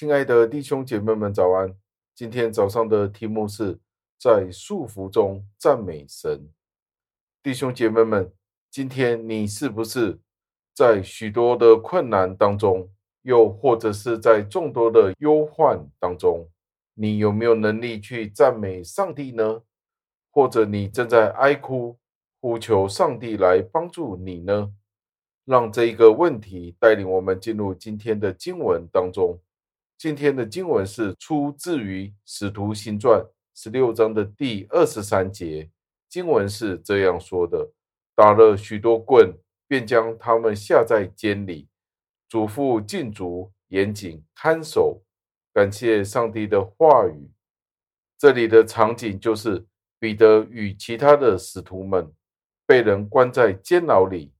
亲爱的弟兄姐妹们，早安！今天早上的题目是在束缚中赞美神。弟兄姐妹们，今天你是不是在许多的困难当中，又或者是在众多的忧患当中？你有没有能力去赞美上帝呢？或者你正在哀哭，呼求上帝来帮助你呢？让这一个问题带领我们进入今天的经文当中。今天的经文是出自于《使徒行传》十六章的第二十三节。经文是这样说的：“打了许多棍，便将他们下在监里，嘱咐禁足严谨看守。”感谢上帝的话语。这里的场景就是。彼得与其他的使徒们被人关在监牢里，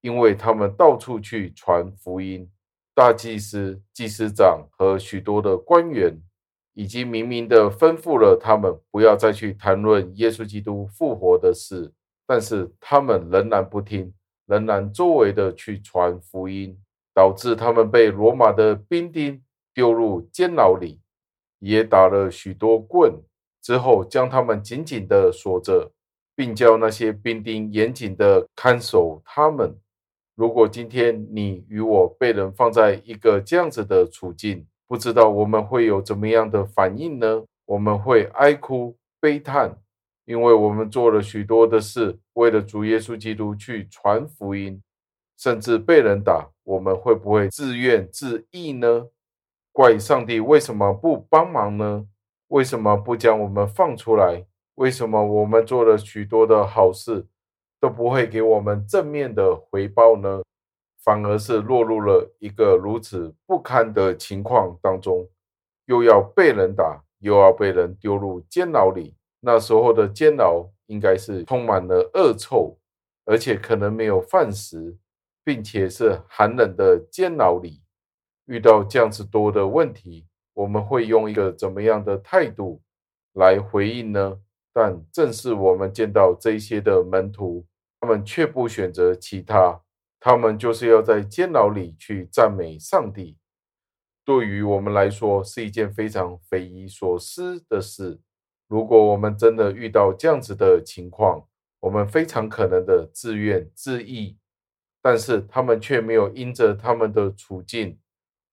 因为他们到处去传福音。大祭司、祭司长和许多的官员已经明明的吩咐了他们不要再去谈论耶稣基督复活的事，但是他们仍然不听，仍然周围的去传福音，导致他们被罗马的兵丁丢入监牢里，也打了许多棍。之后，将他们紧紧地锁着，并叫那些兵丁严谨地看守他们。如果今天你与我被人放在一个这样子的处境，不知道我们会有怎么样的反应呢？我们会哀哭悲叹，因为我们做了许多的事，为了主耶稣基督去传福音，甚至被人打，我们会不会自怨自艾呢？怪上帝为什么不帮忙呢？为什么不将我们放出来？为什么我们做了许多的好事，都不会给我们正面的回报呢？反而是落入了一个如此不堪的情况当中，又要被人打，又要被人丢入监牢里。那时候的监牢应该是充满了恶臭，而且可能没有饭食，并且是寒冷的监牢里。遇到这样子多的问题。我们会用一个怎么样的态度来回应呢？但正是我们见到这些的门徒，他们却不选择其他，他们就是要在监牢里去赞美上帝。对于我们来说，是一件非常匪夷所思的事。如果我们真的遇到这样子的情况，我们非常可能的自怨自艾，但是他们却没有因着他们的处境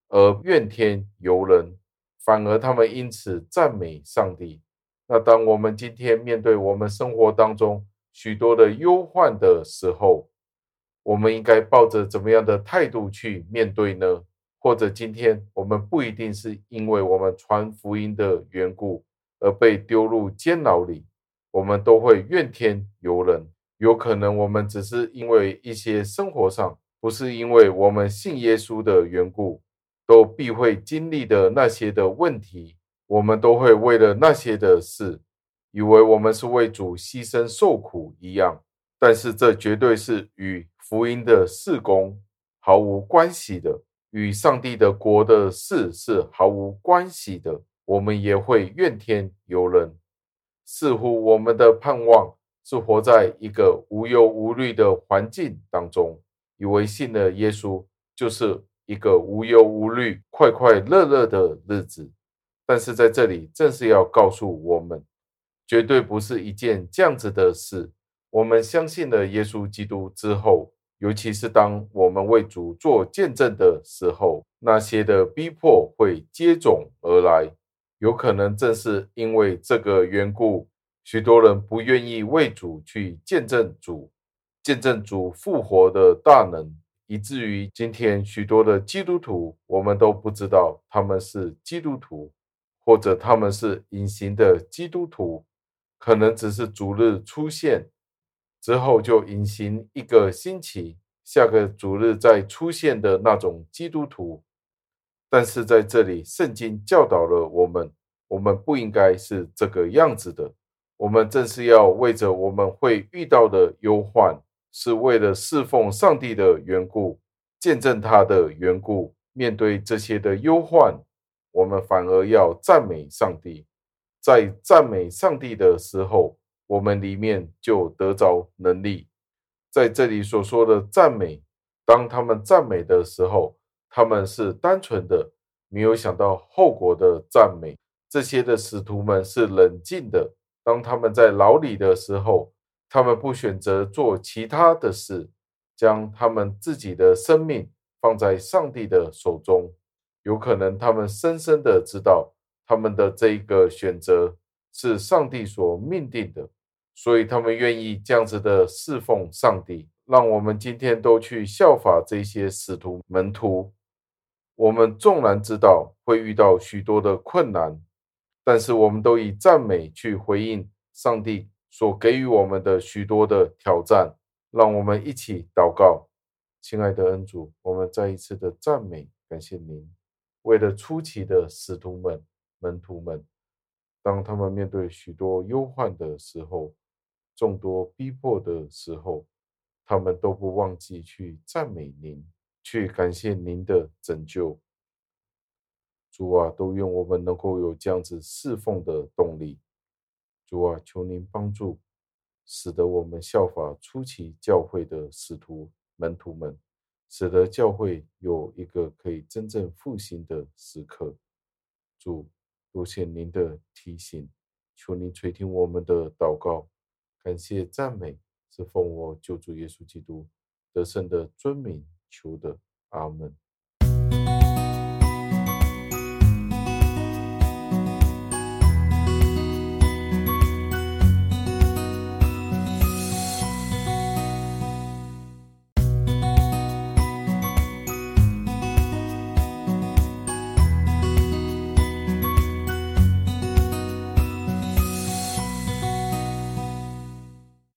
而怨天尤人。反而他们因此赞美上帝。那当我们今天面对我们生活当中许多的忧患的时候，我们应该抱着怎么样的态度去面对呢？或者今天我们不一定是因为我们传福音的缘故而被丢入监牢里，我们都会怨天尤人。有可能我们只是因为一些生活上，不是因为我们信耶稣的缘故。都必会经历的那些的问题，我们都会为了那些的事，以为我们是为主牺牲受苦一样。但是这绝对是与福音的事工毫无关系的，与上帝的国的事是毫无关系的。我们也会怨天尤人，似乎我们的盼望是活在一个无忧无虑的环境当中，以为信了耶稣就是。一个无忧无虑、快快乐乐的日子，但是在这里正是要告诉我们，绝对不是一件这样子的事。我们相信了耶稣基督之后，尤其是当我们为主做见证的时候，那些的逼迫会接踵而来。有可能正是因为这个缘故，许多人不愿意为主去见证主，见证主复活的大能。以至于今天许多的基督徒，我们都不知道他们是基督徒，或者他们是隐形的基督徒，可能只是主日出现之后就隐形一个星期，下个主日再出现的那种基督徒。但是在这里，圣经教导了我们，我们不应该是这个样子的，我们正是要为着我们会遇到的忧患。是为了侍奉上帝的缘故，见证他的缘故，面对这些的忧患，我们反而要赞美上帝。在赞美上帝的时候，我们里面就得着能力。在这里所说的赞美，当他们赞美的时候，他们是单纯的没有想到后果的赞美。这些的使徒们是冷静的。当他们在牢里的时候，他们不选择做其他的事，将他们自己的生命放在上帝的手中。有可能他们深深的知道，他们的这一个选择是上帝所命定的，所以他们愿意这样子的侍奉上帝。让我们今天都去效法这些使徒门徒。我们纵然知道会遇到许多的困难，但是我们都以赞美去回应上帝所给予我们的许多的挑战。让我们一起祷告，亲爱的恩主，我们再一次的赞美，感谢您。为了初期的使徒们、门徒们，当他们面对许多忧患的时候，众多逼迫的时候，他们都不忘记去赞美您。去感谢您的拯救，主啊，都愿我们能够有这样子侍奉的动力。主啊，求您帮助，使得我们效法初期教会的使徒门徒们，使得教会有一个可以真正复兴的时刻。主，多谢您的提醒，求您垂听我们的祷告，感谢赞美，是奉我救主耶稣基督得胜的尊名。求的，阿门。